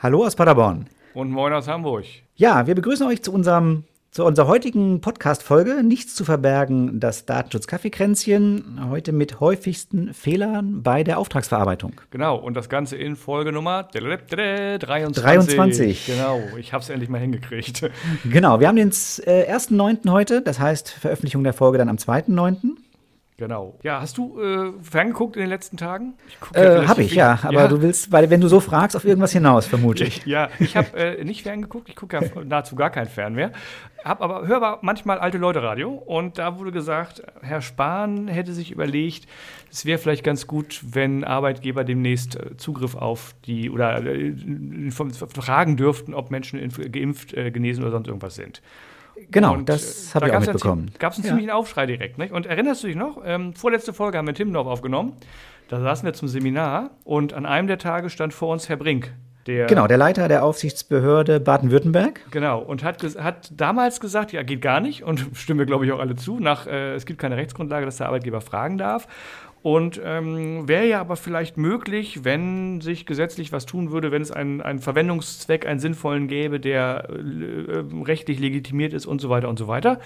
Hallo aus Paderborn. Und moin aus Hamburg. Ja, wir begrüßen euch zu unserem zu unserer heutigen Podcast-Folge Nichts zu verbergen, das Datenschutz-Kaffeekränzchen. Heute mit häufigsten Fehlern bei der Auftragsverarbeitung. Genau, und das Ganze in Folge Nummer 23. 23. Genau, ich habe es endlich mal hingekriegt. Genau, wir haben den äh, 1.9. heute, das heißt Veröffentlichung der Folge dann am 2.9. Genau. Ja, hast du äh, ferngeguckt in den letzten Tagen? Äh, hab ich, ja. Aber ja. du willst, weil wenn du so fragst, auf irgendwas hinaus, vermute ich. ja, ich habe äh, nicht ferngeguckt. Ich gucke ja nahezu gar kein Fern mehr. Hab aber höre aber manchmal alte Leute Radio und da wurde gesagt, Herr Spahn hätte sich überlegt, es wäre vielleicht ganz gut, wenn Arbeitgeber demnächst äh, Zugriff auf die oder äh, fragen dürften, ob Menschen geimpft, äh, genesen oder sonst irgendwas sind. Genau, und, das äh, habe da ich auch mitbekommen. Gab es einen ja. ziemlichen Aufschrei direkt. Nicht? Und erinnerst du dich noch? Ähm, vorletzte Folge haben wir Timmendorf aufgenommen. Da saßen wir zum Seminar und an einem der Tage stand vor uns Herr Brink. Der, genau, der Leiter der Aufsichtsbehörde Baden-Württemberg. Genau, und hat, hat damals gesagt, ja, geht gar nicht, und stimmen wir, glaube ich, auch alle zu, nach, äh, es gibt keine Rechtsgrundlage, dass der Arbeitgeber fragen darf. Und ähm, wäre ja aber vielleicht möglich, wenn sich gesetzlich was tun würde, wenn es einen, einen Verwendungszweck, einen sinnvollen gäbe, der äh, rechtlich legitimiert ist und so weiter und so weiter.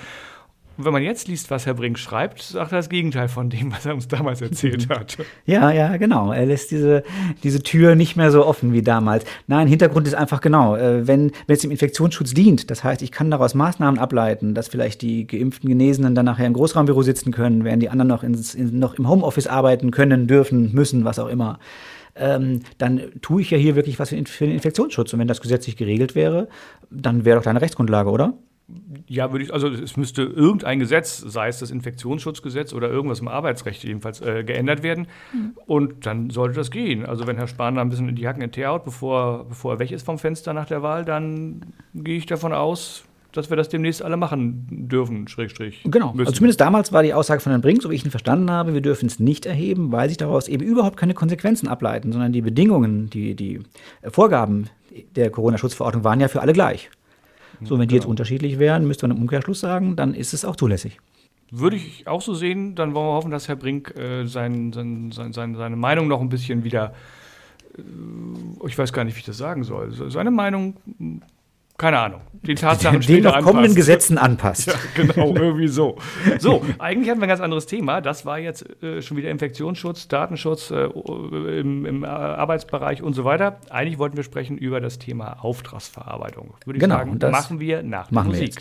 Und wenn man jetzt liest, was Herr Brink schreibt, sagt er das Gegenteil von dem, was er uns damals erzählt hat. Ja, ja, genau. Er lässt diese, diese Tür nicht mehr so offen wie damals. Nein, Hintergrund ist einfach genau, äh, wenn, wenn es dem Infektionsschutz dient, das heißt, ich kann daraus Maßnahmen ableiten, dass vielleicht die geimpften Genesenen dann nachher im Großraumbüro sitzen können, während die anderen noch, ins, in, noch im Homeoffice arbeiten können, dürfen, müssen, was auch immer. Ähm, dann tue ich ja hier wirklich was für den Infektionsschutz. Und wenn das gesetzlich geregelt wäre, dann wäre doch da eine Rechtsgrundlage, oder? Ja, würde ich, also es müsste irgendein Gesetz, sei es das Infektionsschutzgesetz oder irgendwas im Arbeitsrecht jedenfalls, äh, geändert werden. Mhm. Und dann sollte das gehen. Also wenn Herr Spahn da ein bisschen in die Hacken in Tee haut, bevor, bevor er weg ist vom Fenster nach der Wahl, dann gehe ich davon aus, dass wir das demnächst alle machen dürfen, Schrägstrich. Genau. Also zumindest damals war die Aussage von Herrn Brink, so wie ich ihn verstanden habe, wir dürfen es nicht erheben, weil sich daraus eben überhaupt keine Konsequenzen ableiten, sondern die Bedingungen, die, die Vorgaben der Corona-Schutzverordnung waren ja für alle gleich. So, wenn die jetzt genau. unterschiedlich wären, müsste man im Umkehrschluss sagen, dann ist es auch zulässig. Würde ich auch so sehen, dann wollen wir hoffen, dass Herr Brink äh, sein, sein, sein, seine Meinung noch ein bisschen wieder, äh, ich weiß gar nicht, wie ich das sagen soll, seine Meinung keine Ahnung, die Tatsachen den noch kommenden Gesetzen anpasst. Ja, genau, irgendwie so. So, eigentlich hatten wir ein ganz anderes Thema. Das war jetzt äh, schon wieder Infektionsschutz, Datenschutz äh, im, im, Arbeitsbereich und so weiter. Eigentlich wollten wir sprechen über das Thema Auftragsverarbeitung. Würde ich genau, sagen, das machen wir nach der Musik.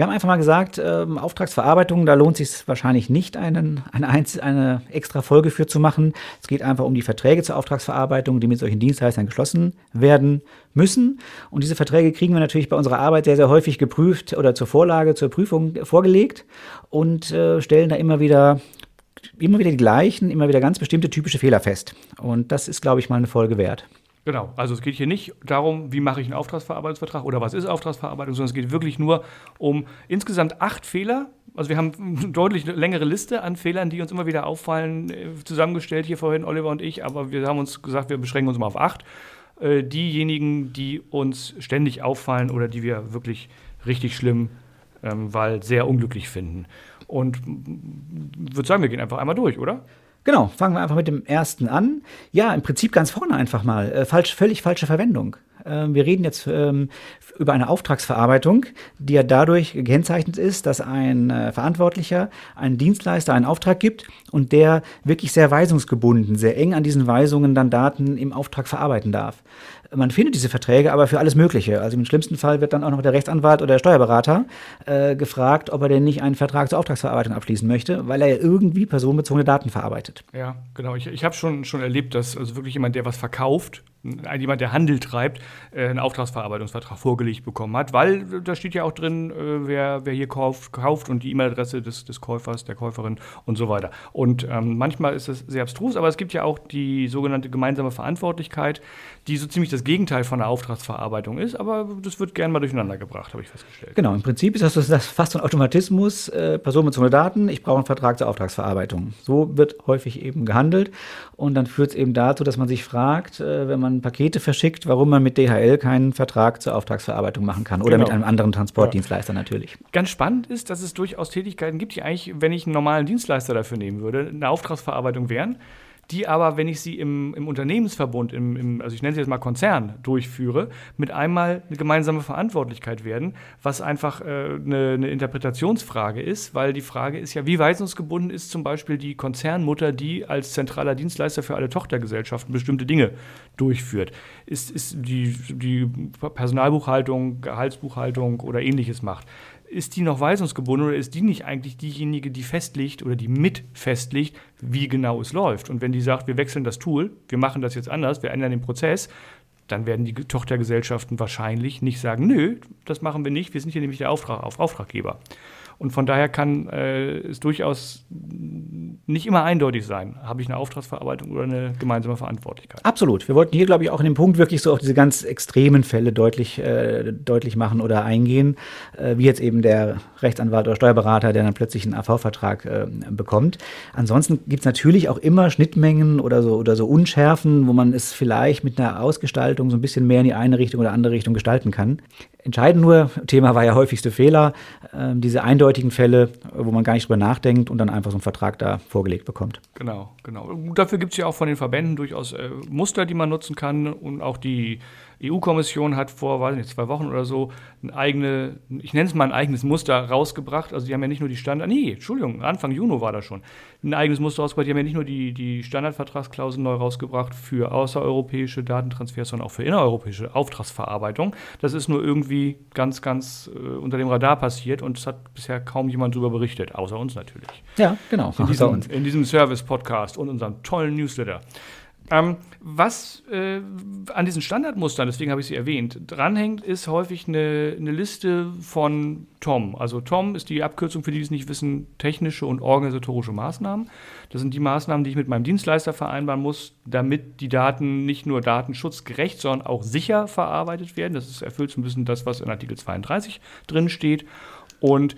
wir haben einfach mal gesagt, ähm, Auftragsverarbeitung, da lohnt es sich wahrscheinlich nicht, einen, eine, eine extra Folge für zu machen. Es geht einfach um die Verträge zur Auftragsverarbeitung, die mit solchen Dienstleistern geschlossen werden müssen. Und diese Verträge kriegen wir natürlich bei unserer Arbeit sehr, sehr häufig geprüft oder zur Vorlage, zur Prüfung vorgelegt und äh, stellen da immer wieder immer wieder die gleichen, immer wieder ganz bestimmte typische Fehler fest. Und das ist, glaube ich, mal eine Folge wert. Genau, also es geht hier nicht darum, wie mache ich einen Auftragsverarbeitungsvertrag oder was ist Auftragsverarbeitung, sondern es geht wirklich nur um insgesamt acht Fehler. Also wir haben eine deutlich längere Liste an Fehlern, die uns immer wieder auffallen, äh, zusammengestellt hier vorhin, Oliver und ich, aber wir haben uns gesagt, wir beschränken uns mal auf acht. Äh, diejenigen, die uns ständig auffallen oder die wir wirklich richtig schlimm, ähm, weil sehr unglücklich finden. Und würde sagen, wir gehen einfach einmal durch, oder? Genau, fangen wir einfach mit dem ersten an. Ja, im Prinzip ganz vorne einfach mal. Äh, falsch, völlig falsche Verwendung. Äh, wir reden jetzt ähm, über eine Auftragsverarbeitung, die ja dadurch gekennzeichnet ist, dass ein äh, Verantwortlicher, ein Dienstleister einen Auftrag gibt und der wirklich sehr weisungsgebunden, sehr eng an diesen Weisungen dann Daten im Auftrag verarbeiten darf. Man findet diese Verträge aber für alles Mögliche. Also im schlimmsten Fall wird dann auch noch der Rechtsanwalt oder der Steuerberater äh, gefragt, ob er denn nicht einen Vertrag zur Auftragsverarbeitung abschließen möchte, weil er ja irgendwie personenbezogene Daten verarbeitet. Ja, genau. Ich, ich habe schon, schon erlebt, dass also wirklich jemand, der was verkauft, jemand, der Handel treibt, äh, einen Auftragsverarbeitungsvertrag vorgelegt bekommen hat, weil da steht ja auch drin, äh, wer, wer hier kauft, kauft und die E-Mail-Adresse des, des Käufers, der Käuferin und so weiter. Und ähm, manchmal ist es sehr abstrus, aber es gibt ja auch die sogenannte gemeinsame Verantwortlichkeit, die so ziemlich das Gegenteil von der Auftragsverarbeitung ist, aber das wird gern mal durcheinander gebracht, habe ich festgestellt. Genau, im Prinzip ist das, das fast ein Automatismus, äh, personenbezogene Daten, ich brauche einen Vertrag zur Auftragsverarbeitung. So wird häufig eben gehandelt und dann führt es eben dazu, dass man sich fragt, äh, wenn man Pakete verschickt, warum man mit DHL keinen Vertrag zur Auftragsverarbeitung machen kann oder genau. mit einem anderen Transportdienstleister ja. natürlich. Ganz spannend ist, dass es durchaus Tätigkeiten gibt, die eigentlich, wenn ich einen normalen Dienstleister dafür nehmen würde, eine Auftragsverarbeitung wären die aber, wenn ich sie im, im Unternehmensverbund, im, im, also ich nenne sie jetzt mal Konzern, durchführe, mit einmal eine gemeinsame Verantwortlichkeit werden, was einfach äh, eine, eine, Interpretationsfrage ist, weil die Frage ist ja, wie weisungsgebunden ist zum Beispiel die Konzernmutter, die als zentraler Dienstleister für alle Tochtergesellschaften bestimmte Dinge durchführt. Ist, ist die, die Personalbuchhaltung, Gehaltsbuchhaltung oder ähnliches macht ist die noch weisungsgebunden oder ist die nicht eigentlich diejenige, die festlegt oder die mit festlegt, wie genau es läuft? Und wenn die sagt, wir wechseln das Tool, wir machen das jetzt anders, wir ändern den Prozess, dann werden die Tochtergesellschaften wahrscheinlich nicht sagen, nö, das machen wir nicht, wir sind hier nämlich der Auftrag, Auftraggeber. Und von daher kann äh, es durchaus nicht immer eindeutig sein, habe ich eine Auftragsverarbeitung oder eine gemeinsame Verantwortlichkeit. Absolut. Wir wollten hier, glaube ich, auch in dem Punkt wirklich so auf diese ganz extremen Fälle deutlich, äh, deutlich machen oder eingehen, äh, wie jetzt eben der Rechtsanwalt oder Steuerberater, der dann plötzlich einen AV-Vertrag äh, bekommt. Ansonsten gibt es natürlich auch immer Schnittmengen oder so, oder so Unschärfen, wo man es vielleicht mit einer Ausgestaltung so ein bisschen mehr in die eine Richtung oder andere Richtung gestalten kann. Entscheidend nur, Thema war ja häufigste Fehler, äh, diese eindeutigen Fälle, wo man gar nicht drüber nachdenkt und dann einfach so einen Vertrag da vorgelegt bekommt. Genau, genau. Dafür gibt es ja auch von den Verbänden durchaus äh, Muster, die man nutzen kann und auch die EU-Kommission hat vor, weiß nicht, zwei Wochen oder so ein eigene, ich nenne es mal ein eigenes Muster rausgebracht. Also die haben ja nicht nur die Standard, nee, Entschuldigung, Anfang Juni war das schon, ein eigenes Muster rausgebracht. Die haben ja nicht nur die, die Standardvertragsklauseln neu rausgebracht für außereuropäische Datentransfers, sondern auch für innereuropäische Auftragsverarbeitung. Das ist nur irgendwie ganz, ganz äh, unter dem Radar passiert und es hat bisher kaum jemand darüber berichtet, außer uns natürlich. Ja, genau. In diesem, in diesem Service-Podcast und unserem tollen Newsletter. Ähm, was äh, an diesen Standardmustern, deswegen habe ich sie erwähnt, dranhängt, ist häufig eine, eine, Liste von TOM. Also TOM ist die Abkürzung, für die es nicht wissen, technische und organisatorische Maßnahmen. Das sind die Maßnahmen, die ich mit meinem Dienstleister vereinbaren muss, damit die Daten nicht nur datenschutzgerecht, sondern auch sicher verarbeitet werden. Das ist, erfüllt so ein bisschen das, was in Artikel 32 drin steht. Und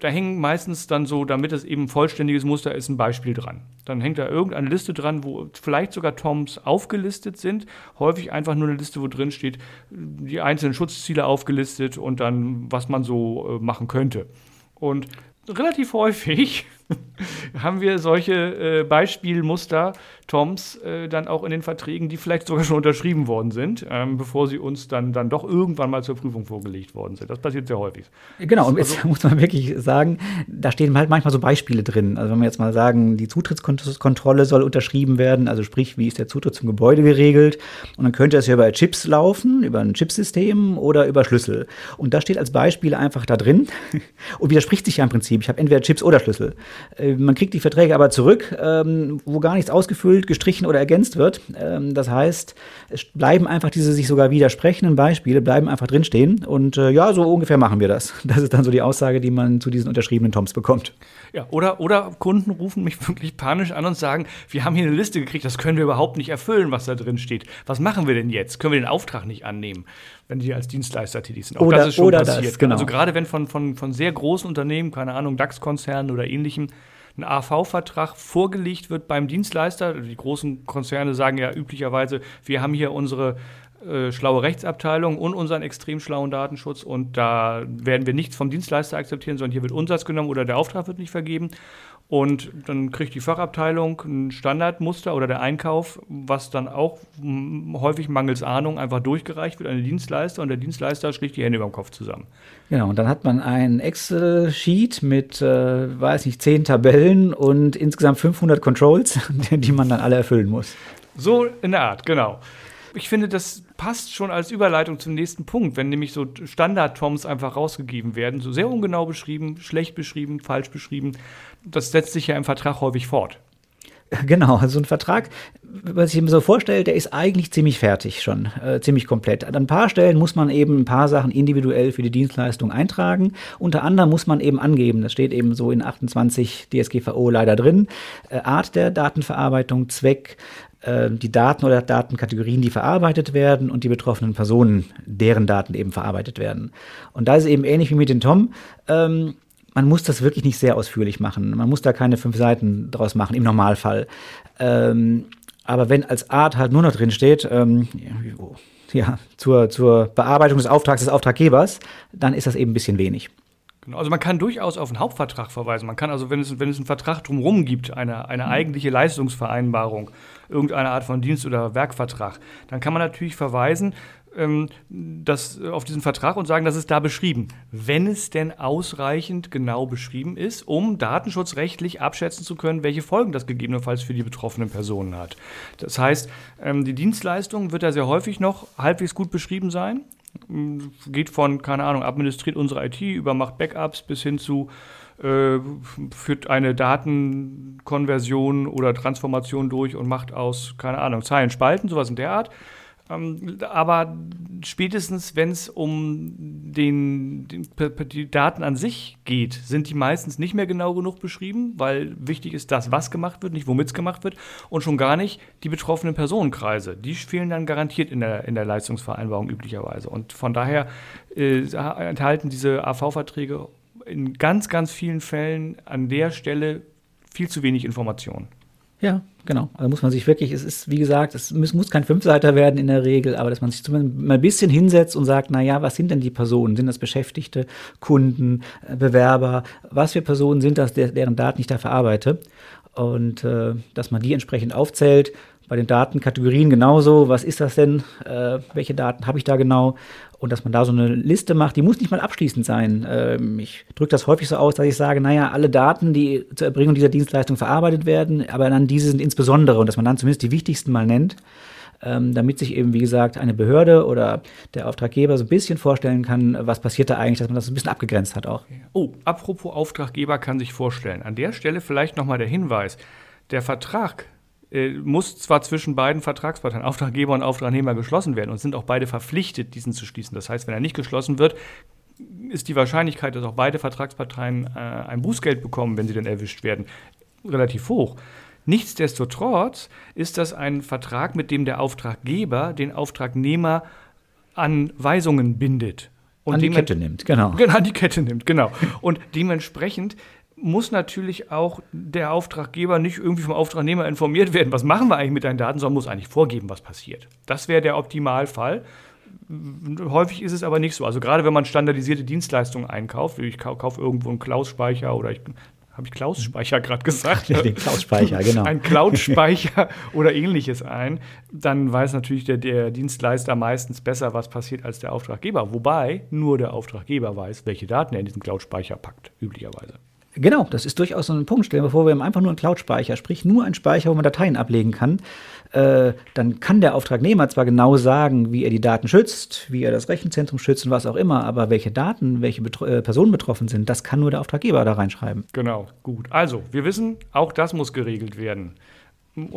da hängen meistens dann so, damit es eben ein vollständiges Muster ist, ein Beispiel dran. Dann hängt da irgendeine Liste dran, wo vielleicht sogar Toms aufgelistet sind. Häufig einfach nur eine Liste, wo drin steht, die einzelnen Schutzziele aufgelistet und dann, was man so äh, machen könnte. Und relativ häufig haben wir solche äh, Beispielmuster Toms äh, dann auch in den Verträgen, die vielleicht sogar schon unterschrieben worden sind, ähm, bevor sie uns dann, dann doch irgendwann mal zur Prüfung vorgelegt worden sind. Das passiert sehr häufig. Genau, und jetzt also, muss man wirklich sagen, da stehen halt manchmal so Beispiele drin. Also wenn wir jetzt mal sagen, die Zutrittskontrolle soll unterschrieben werden, also sprich, wie ist der Zutritt zum Gebäude geregelt? Und dann könnte es ja über Chips laufen, über ein Chipsystem oder über Schlüssel. Und das steht als Beispiel einfach da drin und widerspricht sich ja im Prinzip. Ich habe entweder Chips oder Schlüssel. Äh, man kriegt die Verträge aber zurück, ähm, wo gar nichts ausgefüllt, gestrichen oder ergänzt wird. Ähm, das heißt, es bleiben einfach diese sich sogar widersprechenden Beispiele, bleiben einfach drinstehen. Und äh, ja, so ungefähr machen wir das. Das ist dann so die Aussage, die man zu diesen unterschriebenen Toms bekommt. Ja, oder, oder Kunden rufen mich wirklich panisch an und sagen, wir haben hier eine Liste gekriegt, das können wir überhaupt nicht erfüllen, was da drin steht. Was machen wir denn jetzt? Können wir den Auftrag nicht annehmen, wenn die als Dienstleister tätig sind? Auch oder, das ist schon passiert. Das, genau. Also gerade wenn von, von, von sehr großen Unternehmen, keine Ahnung, DAX-Konzernen oder ähnlichem, ein AV-Vertrag vorgelegt wird beim Dienstleister. Die großen Konzerne sagen ja üblicherweise, wir haben hier unsere äh, schlaue Rechtsabteilung und unseren extrem schlauen Datenschutz und da werden wir nichts vom Dienstleister akzeptieren, sondern hier wird Umsatz genommen oder der Auftrag wird nicht vergeben. Und dann kriegt die Fachabteilung ein Standardmuster oder der Einkauf, was dann auch häufig mangels Ahnung einfach durchgereicht wird an den Dienstleister und der Dienstleister schlägt die Hände über dem Kopf zusammen. Genau, und dann hat man ein Excel-Sheet mit, äh, weiß nicht, zehn Tabellen und insgesamt 500 Controls, die man dann alle erfüllen muss. So in der Art, genau ich finde, das passt schon als Überleitung zum nächsten Punkt, wenn nämlich so Standard-Toms einfach rausgegeben werden, so sehr ungenau beschrieben, schlecht beschrieben, falsch beschrieben. Das setzt sich ja im Vertrag häufig fort. Genau, also ein Vertrag, was ich mir so vorstelle, der ist eigentlich ziemlich fertig schon, äh, ziemlich komplett. An ein paar Stellen muss man eben ein paar Sachen individuell für die Dienstleistung eintragen. Unter anderem muss man eben angeben, das steht eben so in 28 DSGVO leider drin, äh, Art der Datenverarbeitung, Zweck, äh, die Daten oder Datenkategorien, die verarbeitet werden und die betroffenen Personen, deren Daten eben verarbeitet werden. Und da ist es eben ähnlich wie mit den Tom. Ähm, man muss das wirklich nicht sehr ausführlich machen. Man muss da keine fünf Seiten draus machen, im Normalfall. Ähm, aber wenn als Art halt nur noch drin steht, ähm, ja, zur, zur Bearbeitung des Auftrags des Auftraggebers, dann ist das eben ein bisschen wenig. Genau. Also man kann durchaus auf einen Hauptvertrag verweisen. Man kann also, wenn es, wenn es einen Vertrag drumherum gibt, eine, eine mhm. eigentliche Leistungsvereinbarung, irgendeine Art von Dienst- oder Werkvertrag, dann kann man natürlich verweisen ähm, das, auf diesen Vertrag und sagen, das ist da beschrieben. Wenn es denn ausreichend genau beschrieben ist, um datenschutzrechtlich abschätzen zu können, welche Folgen das gegebenenfalls für die betroffenen Personen hat. Das heißt, ähm, die Dienstleistung wird da sehr häufig noch halbwegs gut beschrieben sein. Ähm, geht von, keine Ahnung, administriert unsere IT über macht Backups bis hin zu äh, führt eine Datenkonversion oder Transformation durch und macht aus, keine Ahnung, Zeilen Spalten, sowas in der Art. Ähm, aber spätestens, wenn es um den, den, die Daten an sich geht, sind die meistens nicht mehr genau genug beschrieben, weil wichtig ist das, was gemacht wird, nicht womit es gemacht wird und schon gar nicht die betroffenen Personenkreise. Die fehlen dann garantiert in der, in der Leistungsvereinbarung üblicherweise. Und von daher äh, enthalten diese AV-Verträge in ganz, ganz vielen Fällen an der Stelle viel zu wenig Informationen. Ja, genau. Also muss man sich wirklich, es ist, wie gesagt, es muss, muss kein Fünfseiter werden in der Regel, aber dass man sich zumindest mal ein bisschen hinsetzt und sagt, na ja, was sind denn die Personen? Sind das Beschäftigte, Kunden, äh, Bewerber? Was für Personen sind das, deren Daten ich da verarbeite? Und äh, dass man die entsprechend aufzählt bei den Datenkategorien genauso. Was ist das denn? Äh, welche Daten habe ich da genau? Und dass man da so eine Liste macht, die muss nicht mal abschließend sein. Ähm, ich drücke das häufig so aus, dass ich sage, naja, alle Daten, die zur Erbringung dieser Dienstleistung verarbeitet werden, aber dann diese sind insbesondere und dass man dann zumindest die wichtigsten mal nennt. Ähm, damit sich eben, wie gesagt, eine Behörde oder der Auftraggeber so ein bisschen vorstellen kann, was passiert da eigentlich, dass man das ein bisschen abgegrenzt hat auch. Oh, apropos Auftraggeber kann sich vorstellen. An der Stelle vielleicht nochmal der Hinweis. Der Vertrag äh, muss zwar zwischen beiden Vertragsparteien, Auftraggeber und Auftragnehmer, geschlossen werden und sind auch beide verpflichtet, diesen zu schließen. Das heißt, wenn er nicht geschlossen wird, ist die Wahrscheinlichkeit, dass auch beide Vertragsparteien äh, ein Bußgeld bekommen, wenn sie dann erwischt werden, relativ hoch. Nichtsdestotrotz ist das ein Vertrag, mit dem der Auftraggeber den Auftragnehmer an Weisungen bindet. Und an die Kette nimmt, genau. Genau, an die Kette nimmt, genau. Und dementsprechend muss natürlich auch der Auftraggeber nicht irgendwie vom Auftragnehmer informiert werden, was machen wir eigentlich mit deinen Daten, sondern muss eigentlich vorgeben, was passiert. Das wäre der Optimalfall. Häufig ist es aber nicht so. Also gerade wenn man standardisierte Dienstleistungen einkauft, ich kaufe irgendwo einen Klaus-Speicher oder ich habe ich Klaus-Speicher gerade gesagt? Den Klaus-Speicher, genau. Ein Cloud-Speicher oder ähnliches ein, dann weiß natürlich der, der, Dienstleister meistens besser, was passiert als der Auftraggeber. Wobei nur der Auftraggeber weiß, welche Daten er in diesen Cloud-Speicher packt, üblicherweise. Genau, das ist durchaus so ein Punkt. Stellen wir vor, wir haben einfach nur einen Cloud-Speicher, sprich nur einen Speicher, wo man Dateien ablegen kann. Äh, dann kann der Auftragnehmer zwar genau sagen, wie er die Daten schützt, wie er das Rechenzentrum schützt und was auch immer, aber welche Daten, welche Betro äh, Personen betroffen sind, das kann nur der Auftraggeber da reinschreiben. Genau, gut. Also, wir wissen, auch das muss geregelt werden.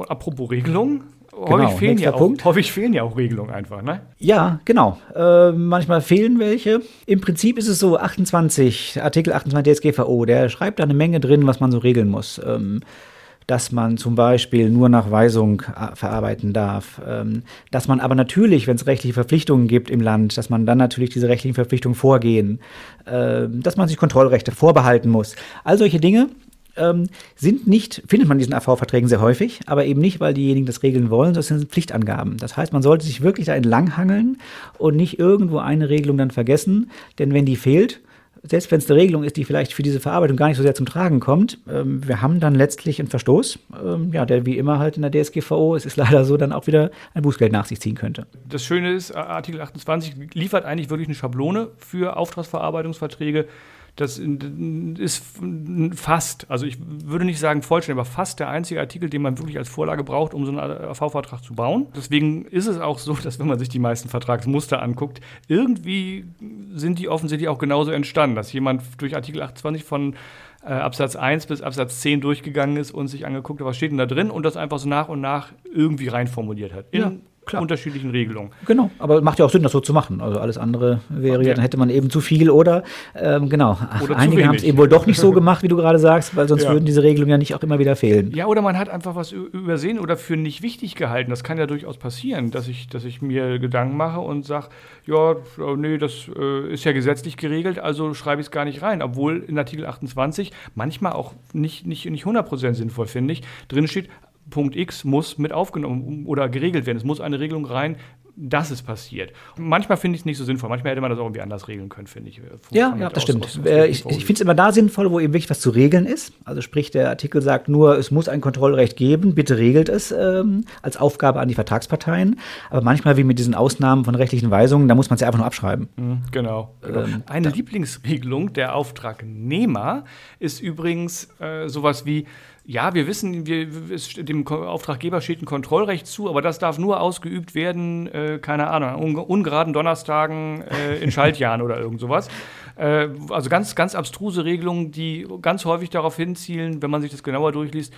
Apropos Regelung, Genau, häufig, fehlen ja auch, häufig fehlen ja auch Regelungen einfach, ne? Ja, genau. Äh, manchmal fehlen welche. Im Prinzip ist es so, 28, Artikel 28 DSGVO, der schreibt da eine Menge drin, was man so regeln muss. Ähm, dass man zum Beispiel nur nach Weisung äh, verarbeiten darf. Ähm, dass man aber natürlich, wenn es rechtliche Verpflichtungen gibt im Land, dass man dann natürlich diese rechtlichen Verpflichtungen vorgehen. Äh, dass man sich Kontrollrechte vorbehalten muss. All solche Dinge ähm, sind nicht, findet man in diesen AV-Verträgen sehr häufig, aber eben nicht, weil diejenigen das regeln wollen, sondern sind Pflichtangaben. Das heißt, man sollte sich wirklich da entlanghangeln und nicht irgendwo eine Regelung dann vergessen, denn wenn die fehlt, selbst wenn es eine Regelung ist, die vielleicht für diese Verarbeitung gar nicht so sehr zum Tragen kommt, ähm, wir haben dann letztlich einen Verstoß, ähm, ja, der wie immer halt in der DSGVO, es ist leider so, dann auch wieder ein Bußgeld nach sich ziehen könnte. Das Schöne ist, Artikel 28 liefert eigentlich wirklich eine Schablone für Auftragsverarbeitungsverträge, das ist fast, also ich würde nicht sagen vollständig, aber fast der einzige Artikel, den man wirklich als Vorlage braucht, um so einen AV-Vertrag zu bauen. Deswegen ist es auch so, dass wenn man sich die meisten Vertragsmuster anguckt, irgendwie sind die offensichtlich auch genauso entstanden, dass jemand durch Artikel 28 von äh, Absatz 1 bis Absatz 10 durchgegangen ist und sich angeguckt hat, was steht denn da drin und das einfach so nach und nach irgendwie reinformuliert hat. In Ja, klar. unterschiedlichen Regelungen. Genau, aber macht ja auch Sinn, das so zu machen. Also alles andere wäre ja, Ja. dann hätte man eben zu viel oder ähm, genau. Oder Einige haben es eben wohl doch nicht so gemacht, wie du gerade sagst, weil sonst Ja. würden diese Regelungen ja nicht auch immer wieder fehlen. Ja, oder man hat einfach was übersehen oder für nicht wichtig gehalten. Das kann ja durchaus passieren, dass ich, dass ich mir Gedanken mache und sage, ja, äh, nee, das äh, ist ja gesetzlich geregelt, also schreibe ich es gar nicht rein. Obwohl in Artikel 28 manchmal auch nicht, nicht, nicht 100% sinnvoll, finde ich, drin steht, Punkt X muss mit aufgenommen oder geregelt werden. Es muss eine Regelung rein, dass es passiert. Manchmal finde ich es nicht so sinnvoll. Manchmal hätte man das auch irgendwie anders regeln können, finde ich. äh, Ja, ja, das Aus- stimmt. aus- aus- Äh, ich ich finde es immer da sinnvoll, wo eben wirklich was zu regeln ist. Also sprich, der Artikel sagt nur, es muss ein Kontrollrecht geben, bitte regelt es ähm, als Aufgabe an die Vertragsparteien. Aber manchmal, wie mit diesen Ausnahmen von rechtlichen Weisungen, da muss man es ja einfach nur abschreiben. Mhm, Genau. genau. Ähm, Eine Lieblingsregelung der Auftragnehmer ist übrigens äh, sowas wie, ja, wir wissen, wir, dem Auftraggeber steht ein Kontrollrecht zu, aber das darf nur ausgeübt werden, äh, keine Ahnung, an un ungeraden Donnerstagen äh, in Schaltjahren oder irgend sowas. Äh, also ganz, ganz abstruse Regelungen, die ganz häufig darauf hinzielen, wenn man sich das genauer durchliest,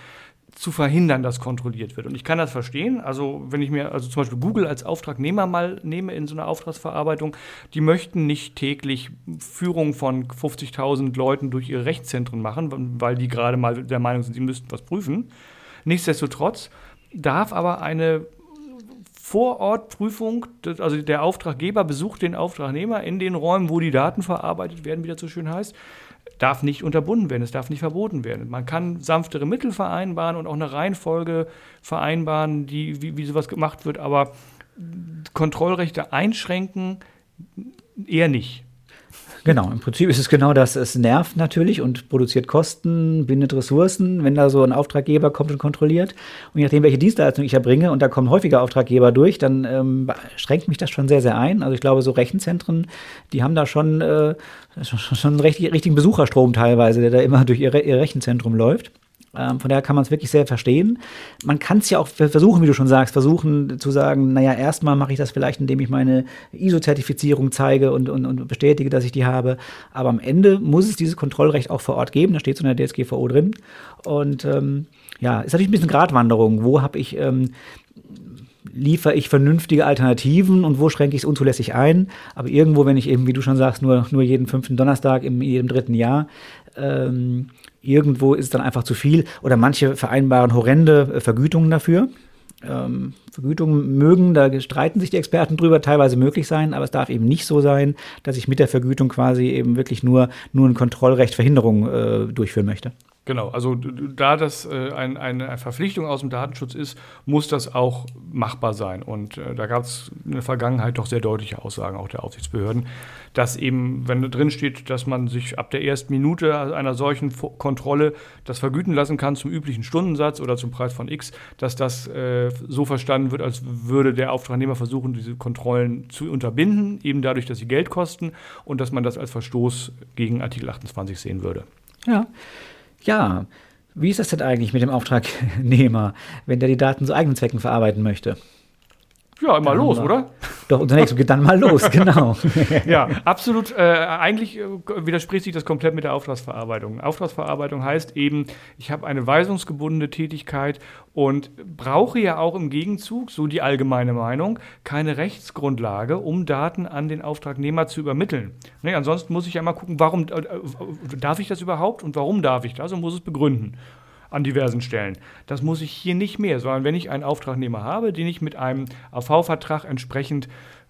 zu verhindern, dass kontrolliert wird. Und ich kann das verstehen. Also, wenn ich mir also zum Beispiel Google als Auftragnehmer mal nehme in so einer Auftragsverarbeitung, die möchten nicht täglich Führung von 50.000 Leuten durch ihre Rechtszentren machen, weil die gerade mal der Meinung sind, sie müssten was prüfen. Nichtsdestotrotz darf aber eine Vorortprüfung, also der Auftraggeber besucht den Auftragnehmer in den Räumen, wo die Daten verarbeitet werden, wie das so schön heißt, darf nicht unterbunden werden, es darf nicht verboten werden. Man kann sanftere Mittel vereinbaren und auch eine Reihenfolge vereinbaren, die, wie, wie sowas gemacht wird, aber Kontrollrechte einschränken eher nicht. Genau, im Prinzip ist es genau das. Es nervt natürlich und produziert Kosten, bindet Ressourcen, wenn da so ein Auftraggeber kommt und kontrolliert. Und je nachdem, welche Dienstleistung ich erbringe und da kommen häufiger Auftraggeber durch, dann ähm, schränkt mich das schon sehr, sehr ein. Also ich glaube, so Rechenzentren, die haben da schon, äh, schon, schon einen richtig, richtigen Besucherstrom teilweise, der da immer durch ihr, ihr Rechenzentrum läuft. Ähm, von daher kann man es wirklich sehr verstehen. Man kann es ja auch versuchen, wie du schon sagst, versuchen zu sagen, naja, erstmal mache ich das vielleicht, indem ich meine ISO-Zertifizierung zeige und, und, und bestätige, dass ich die habe. Aber am Ende muss es dieses Kontrollrecht auch vor Ort geben. Da steht so in der DSGVO drin. Und ähm, ja, ist natürlich ein bisschen Gratwanderung. Wo habe ich ähm, liefere ich vernünftige Alternativen und wo schränke ich es unzulässig ein. Aber irgendwo, wenn ich eben, wie du schon sagst, nur, nur jeden fünften Donnerstag im jedem dritten Jahr, ähm, irgendwo ist es dann einfach zu viel. Oder manche vereinbaren horrende äh, Vergütungen dafür. Ähm, Vergütungen mögen, da streiten sich die Experten drüber, teilweise möglich sein, aber es darf eben nicht so sein, dass ich mit der Vergütung quasi eben wirklich nur, nur ein Kontrollrecht Verhinderung äh, durchführen möchte. Genau, also da das äh, ein, eine Verpflichtung aus dem Datenschutz ist, muss das auch machbar sein. Und äh, da gab es in der Vergangenheit doch sehr deutliche Aussagen auch der Aufsichtsbehörden, dass eben, wenn drin steht, dass man sich ab der ersten Minute einer solchen Kontrolle das vergüten lassen kann zum üblichen Stundensatz oder zum Preis von X, dass das äh, so verstanden wird, als würde der Auftragnehmer versuchen, diese Kontrollen zu unterbinden, eben dadurch, dass sie Geld kosten und dass man das als Verstoß gegen Artikel 28 sehen würde. Ja. Ja. Wie ist das denn eigentlich mit dem Auftragnehmer, wenn der die Daten zu eigenen Zwecken verarbeiten möchte? Ja, immer Dann los, oder? Doch, nächstes geht dann mal los, genau. Ja, absolut. Äh, eigentlich äh, widerspricht sich das komplett mit der Auftragsverarbeitung. Auftragsverarbeitung heißt eben, ich habe eine weisungsgebundene Tätigkeit und brauche ja auch im Gegenzug, so die allgemeine Meinung, keine Rechtsgrundlage, um Daten an den Auftragnehmer zu übermitteln. Ne, ansonsten muss ich ja mal gucken, warum äh, äh, darf ich das überhaupt und warum darf ich das und muss es begründen an diversen Stellen. Das muss ich hier nicht mehr, sondern wenn ich einen Auftragnehmer habe, den ich mit einem AV-Vertrag entsprechend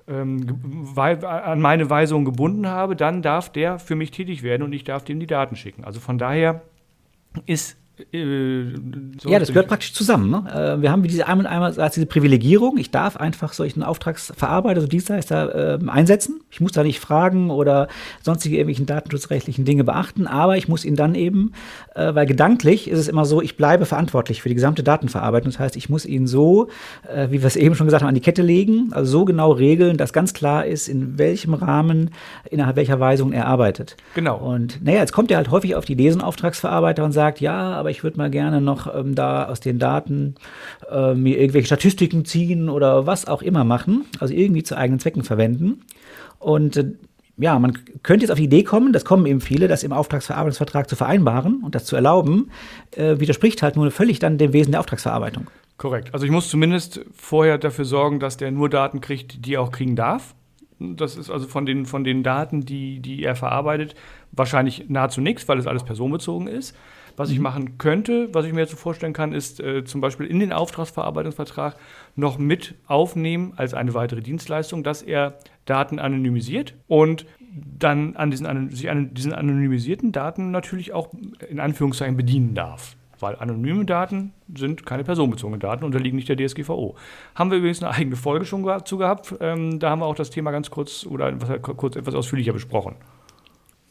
ähm, an meine Weisung gebunden habe, dann darf der für mich tätig werden und ich darf dem die Daten schicken. Also von daher ist so ja, das gehört praktisch zusammen. Ne? Äh, Wir haben diese einmal einmal diese Privilegierung. Ich darf einfach solchen Auftragsverarbeiter, also Dienstleister ähm, einsetzen. Ich muss da nicht fragen oder sonstige irgendwelchen datenschutzrechtlichen Dinge beachten, aber ich muss ihn dann eben, äh, weil gedanklich ist es immer so, ich bleibe verantwortlich für die gesamte Datenverarbeitung. Das heißt, ich muss ihn so, äh, wie wir es eben schon gesagt haben, an die Kette legen, also so genau regeln, dass ganz klar ist, in welchem Rahmen, innerhalb welcher Weisung er arbeitet. Genau. Und naja, jetzt kommt er halt häufig auf die Idee, so ein Auftragsverarbeiter und sagt, ja, aber ich würde mal gerne noch ähm, da aus den Daten äh, mir irgendwelche Statistiken ziehen oder was auch immer machen, also irgendwie zu eigenen Zwecken verwenden. Und äh, ja, man könnte jetzt auf die Idee kommen, das kommen eben viele, das im Auftragsverarbeitungsvertrag zu vereinbaren und das zu erlauben, äh, widerspricht halt nur völlig dann dem Wesen der Auftragsverarbeitung. Korrekt. Also ich muss zumindest vorher dafür sorgen, dass der nur Daten kriegt, die er auch kriegen darf. Das ist also von den, von den Daten, die, die er verarbeitet, wahrscheinlich nahezu nichts, weil es alles personenbezogen ist. Was ich mhm. machen könnte, was ich mir jetzt so vorstellen kann, ist äh, zum Beispiel in den Auftragsverarbeitungsvertrag noch mit aufnehmen als eine weitere Dienstleistung, dass er Daten anonymisiert und dann an diesen, sich an diesen anonymisierten Daten natürlich auch in Anführungszeichen bedienen darf. Weil anonyme Daten sind keine personenbezogenen Daten, unterliegen nicht der DSGVO. Haben wir übrigens eine eigene Folge schon dazu gehabt. Ähm, da haben wir auch das Thema ganz kurz oder was, kurz etwas ausführlicher besprochen.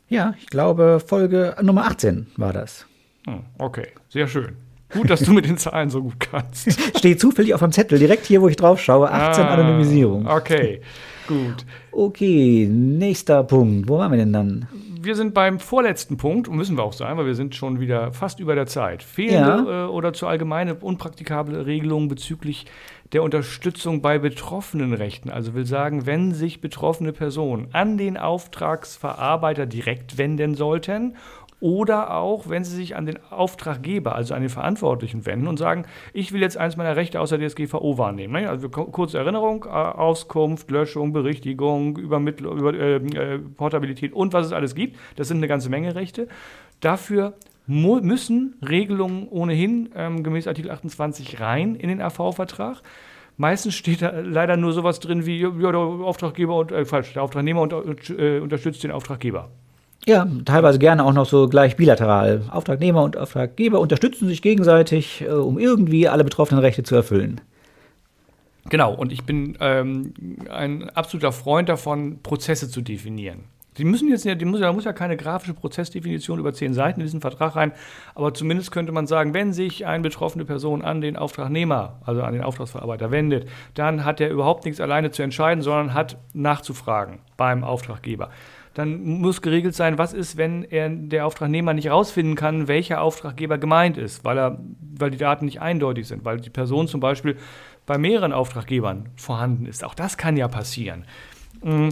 Ja, ich glaube, Folge Nummer 18 war das. Hm, okay, sehr schön. Gut, dass du mit den Zahlen so gut kannst. Steht zufällig auf dem Zettel, direkt hier, wo ich drauf schaue, 18 ah, Anonymisierung. Okay, gut. Okay, nächster Punkt. Wo waren wir denn dann? Wir sind beim vorletzten Punkt, und müssen wir auch sein, weil wir sind schon wieder fast über der Zeit. Fehlende ja. äh, oder zu allgemeine unpraktikable Regelungen bezüglich der Unterstützung bei betroffenen Rechten. Also will sagen, wenn sich betroffene Personen an den Auftragsverarbeiter direkt wenden sollten oder auch, wenn Sie sich an den Auftraggeber, also an den Verantwortlichen wenden und sagen, ich will jetzt eins meiner Rechte aus der DSGVO wahrnehmen. Ne? Also kurze Erinnerung, äh, Auskunft, Löschung, Berichtigung, Übermittlung, über, äh, äh, Portabilität und was es alles gibt. Das sind eine ganze Menge Rechte. Dafür müssen Regelungen ohnehin ähm, gemäß Artikel 28 rein in den AV-Vertrag. Meistens steht da leider nur sowas drin wie ja, der Auftraggeber und äh, falsch, der Auftragnehmer und, äh, unterstützt den Auftraggeber. Ja, teilweise gerne auch noch so gleich bilateral. Auftragnehmer und Auftraggeber unterstützen sich gegenseitig, äh, um irgendwie alle betroffenen Rechte zu erfüllen. Genau, und ich bin ähm, ein absoluter Freund davon, Prozesse zu definieren. Die müssen jetzt die muss, da muss ja keine grafische Prozessdefinition über zehn Seiten in diesen Vertrag rein, aber zumindest könnte man sagen, wenn sich eine betroffene Person an den Auftragnehmer, also an den Auftragsverarbeiter wendet, dann hat er überhaupt nichts alleine zu entscheiden, sondern hat nachzufragen beim Auftraggeber dann muss geregelt sein, was ist, wenn er, der Auftragnehmer nicht herausfinden kann, welcher Auftraggeber gemeint ist, weil, er, weil die Daten nicht eindeutig sind, weil die Person zum Beispiel bei mehreren Auftraggebern vorhanden ist. Auch das kann ja passieren. Mm,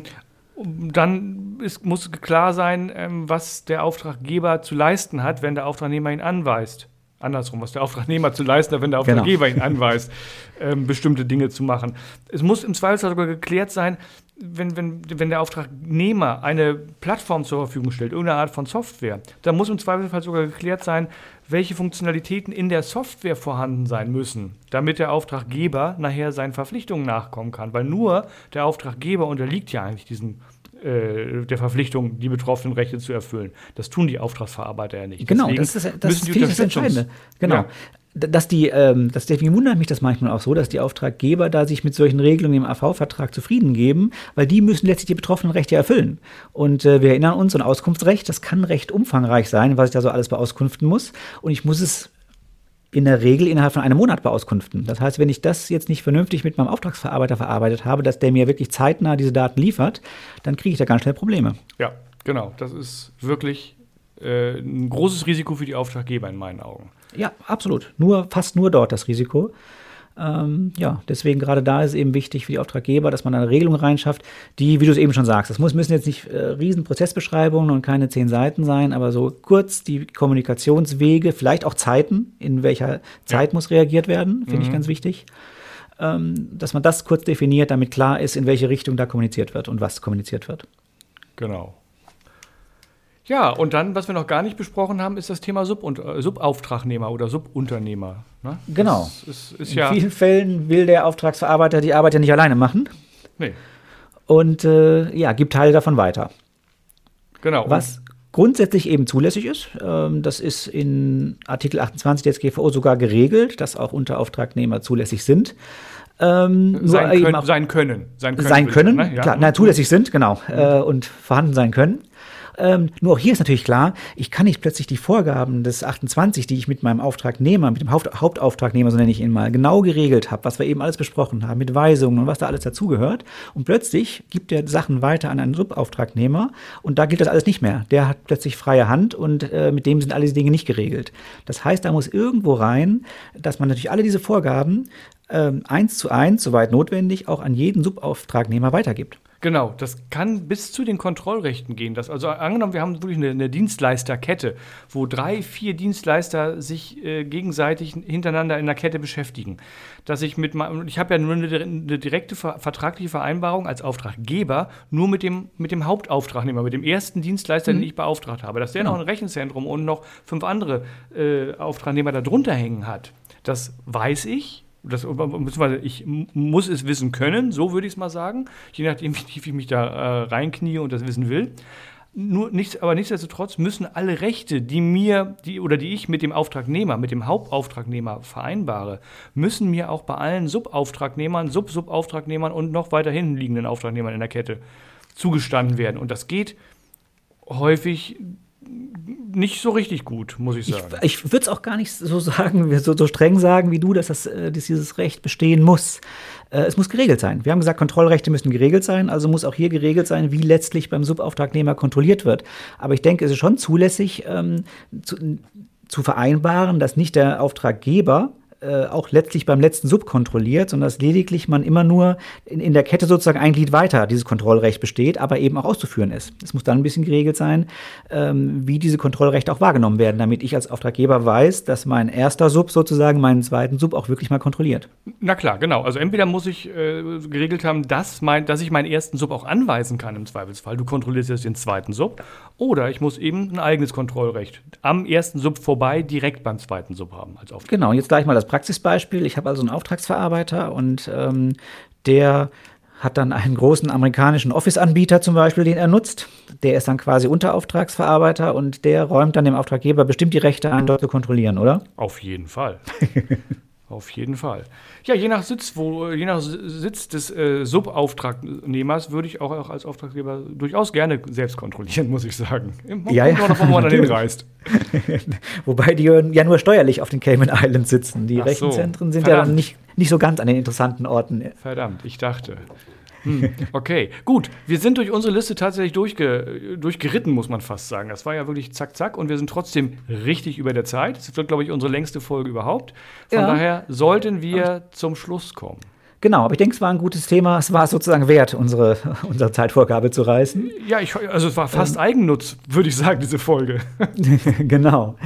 dann ist, muss klar sein, ähm, was der Auftraggeber zu leisten hat, wenn der Auftragnehmer ihn anweist andersrum, was der Auftragnehmer zu leisten hat, wenn der genau. Auftraggeber genau. ihn anweist, ähm, bestimmte Dinge zu machen. Es muss im Zweifelsfall sogar geklärt sein, wenn, wenn, wenn der Auftragnehmer eine Plattform zur Verfügung stellt, irgendeine Art von Software, dann muss im Zweifelsfall sogar geklärt sein, welche Funktionalitäten in der Software vorhanden sein müssen, damit der Auftraggeber nachher seinen Verpflichtungen nachkommen kann. Weil nur der Auftraggeber unterliegt ja eigentlich diesen äh, der Verpflichtung, die betroffenen Rechte zu erfüllen. Das tun die Auftragsverarbeiter ja nicht. Genau, Deswegen das ist das, müssen die das Entscheidende. Genau. Ja dass die, ähm, das deswegen wundert mich das manchmal auch so, dass die Auftraggeber da sich mit solchen Regelungen im AV-Vertrag zufrieden geben, weil die müssen letztlich die betroffenen Rechte erfüllen. Und äh, wir erinnern uns, so ein Auskunftsrecht, das kann recht umfangreich sein, was ich da so alles beauskunften muss. Und ich muss es in der Regel innerhalb von einem Monat beauskunften. Das heißt, wenn ich das jetzt nicht vernünftig mit meinem Auftragsverarbeiter verarbeitet habe, dass der mir wirklich zeitnah diese Daten liefert, dann kriege ich da ganz schnell Probleme. Ja, genau. Das ist wirklich äh, ein großes Risiko für die Auftraggeber in meinen Augen. Ja, absolut. Nur, fast nur dort das Risiko. Ähm, ja, deswegen gerade da ist es eben wichtig für die Auftraggeber, dass man eine Regelung reinschafft, die, wie du es eben schon sagst, das muss, müssen jetzt nicht äh, riesen Prozessbeschreibungen und keine zehn Seiten sein, aber so kurz die Kommunikationswege, vielleicht auch Zeiten, in welcher Zeit ja. muss reagiert werden, finde mhm. ich ganz wichtig. Ähm, dass man das kurz definiert, damit klar ist, in welche Richtung da kommuniziert wird und was kommuniziert wird. Genau. Ja, und dann, was wir noch gar nicht besprochen haben, ist das Thema äh, Subauftragnehmer oder Subunternehmer. Ne? Genau. Ist, ist In ja vielen Fällen will der Auftragsverarbeiter die Arbeit ja nicht alleine machen. Nee. Und äh, ja, gibt Teile davon weiter. Genau. Was grundsätzlich eben zulässig ist, ähm, das ist in Artikel 28 des GVO sogar geregelt, dass auch Unterauftragnehmer zulässig sind. Ähm, sein, können, sein, können, sein können. Sein können, ne? ja. klar, na, zulässig sind, genau, mhm. äh, und vorhanden sein können. Ähm, nur auch hier ist natürlich klar, ich kann nicht plötzlich die Vorgaben des 28, die ich mit meinem Auftragnehmer, mit dem Haupt Hauptauftragnehmer, so nenne ich ihn mal, genau geregelt habe, was wir eben alles besprochen haben, mit Weisungen und was da alles dazugehört. Und plötzlich gibt er Sachen weiter an einen Subauftragnehmer und da gilt das alles nicht mehr. Der hat plötzlich freie Hand und äh, mit dem sind alle diese Dinge nicht geregelt. Das heißt, da muss irgendwo rein, dass man natürlich alle diese Vorgaben ähm, eins zu eins, soweit notwendig, auch an jeden Subauftragnehmer weitergibt. Genau, das kann bis zu den Kontrollrechten gehen. Das, also angenommen, wir haben wirklich eine, eine Dienstleisterkette, wo drei, vier Dienstleister sich äh, gegenseitig hintereinander in der Kette beschäftigen. Dass ich mit ich habe ja nur eine, eine, direkte vertragliche Vereinbarung als Auftraggeber nur mit dem, mit dem Hauptauftragnehmer, mit dem ersten Dienstleister, mhm. den ich beauftragt habe. Dass der genau. noch ein Rechenzentrum und noch fünf andere äh, Auftragnehmer darunter hängen hat. Das weiß ich, das, ich muss es wissen können, so würde ich es mal sagen, je nachdem, wie tief ich mich da äh, reinknie und das wissen will. Nur nichts, aber nichtsdestotrotz müssen alle Rechte, die mir, die oder die ich mit dem Auftragnehmer, mit dem Hauptauftragnehmer vereinbare, müssen mir auch bei allen Subauftragnehmern, Sub-Subauftragnehmern und noch weiter hinten liegenden Auftragnehmern in der Kette zugestanden werden. Und das geht häufig nicht so richtig gut, muss ich sagen. Ich, ich würde es auch gar nicht so sagen, so, so streng sagen wie du, dass, das, äh, dass dieses Recht bestehen muss. Äh, es muss geregelt sein. Wir haben gesagt, Kontrollrechte müssen geregelt sein, also muss auch hier geregelt sein, wie letztlich beim Subauftragnehmer kontrolliert wird. Aber ich denke, es ist schon zulässig ähm, zu, zu vereinbaren, dass nicht der Auftraggeber äh, auch letztlich beim letzten Sub kontrolliert, sondern dass lediglich man immer nur in, in, der Kette sozusagen ein Glied weiter dieses Kontrollrecht besteht, aber eben auch auszuführen ist. Es muss dann ein bisschen geregelt sein, ähm, wie diese Kontrollrechte auch wahrgenommen werden, damit ich als Auftraggeber weiß, dass mein erster Sub sozusagen meinen zweiten Sub auch wirklich mal kontrolliert. Na klar, genau. Also entweder muss ich äh, geregelt haben, dass, mein, dass ich meinen ersten Sub auch anweisen kann im Zweifelsfall. Du kontrollierst jetzt den zweiten Sub. Oder ich muss eben ein eigenes Kontrollrecht am ersten Sub vorbei direkt beim zweiten Sub haben als Auftraggeber. Genau, jetzt gleich mal das Praxisbeispiel. Ich habe also einen Auftragsverarbeiter und ähm, der hat dann einen großen amerikanischen Office-Anbieter zum Beispiel, den er nutzt. Der ist dann quasi Unterauftragsverarbeiter und der räumt dann dem Auftraggeber bestimmt die Rechte ein, dort zu kontrollieren, oder? Auf jeden Fall. Auf jeden Fall. Ja, je nach Sitz, wo, je nach Sitz des äh, Subauftragnehmers würde ich auch, auch, als Auftraggeber durchaus gerne selbst kontrollieren, muss ich sagen. Ja, ja. Noch, wo man dann hinreist. Wobei die ja nur steuerlich auf den Cayman Islands sitzen. Die Ach Rechenzentren so. sind Verdammt. ja dann nicht, nicht so ganz an den interessanten Orten. Verdammt, ich dachte. Hm, okay, gut. Wir sind durch unsere Liste tatsächlich durchge durchgeritten, muss man fast sagen. Das war ja wirklich zack, zack. Und wir sind trotzdem richtig über der Zeit. Das wird, glaube ich, unsere längste Folge überhaupt. Von ja. daher sollten wir zum Schluss kommen. Genau, aber ich denke, es war ein gutes Thema. Es war sozusagen wert, unsere, unsere Zeitvorgabe zu reißen. Ja, ich, also es war fast ähm. Eigennutz, würde ich sagen, diese Folge. genau.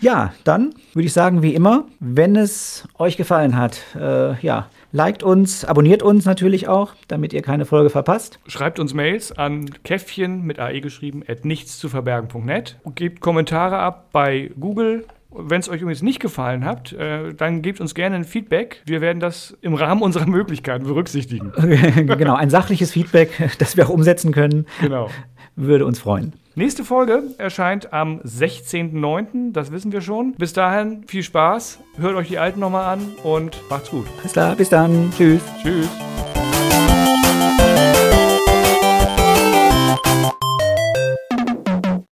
Ja, dann würde ich sagen, wie immer, wenn es euch gefallen hat, äh, ja, liked uns, abonniert uns natürlich auch, damit ihr keine Folge verpasst. Schreibt uns Mails an käffchen mit ae geschrieben at nichtszuverbergen.net. Gebt Kommentare ab bei Google, wenn es euch übrigens nicht gefallen hat, äh, dann gebt uns gerne ein Feedback. Wir werden das im Rahmen unserer Möglichkeiten berücksichtigen. genau, ein sachliches Feedback, das wir auch umsetzen können. Genau. Würde uns freuen. Nächste Folge erscheint am 16.09., das wissen wir schon. Bis dahin viel Spaß, hört euch die alten nochmal an und macht's gut. Alles klar, bis dann. Tschüss. Tschüss.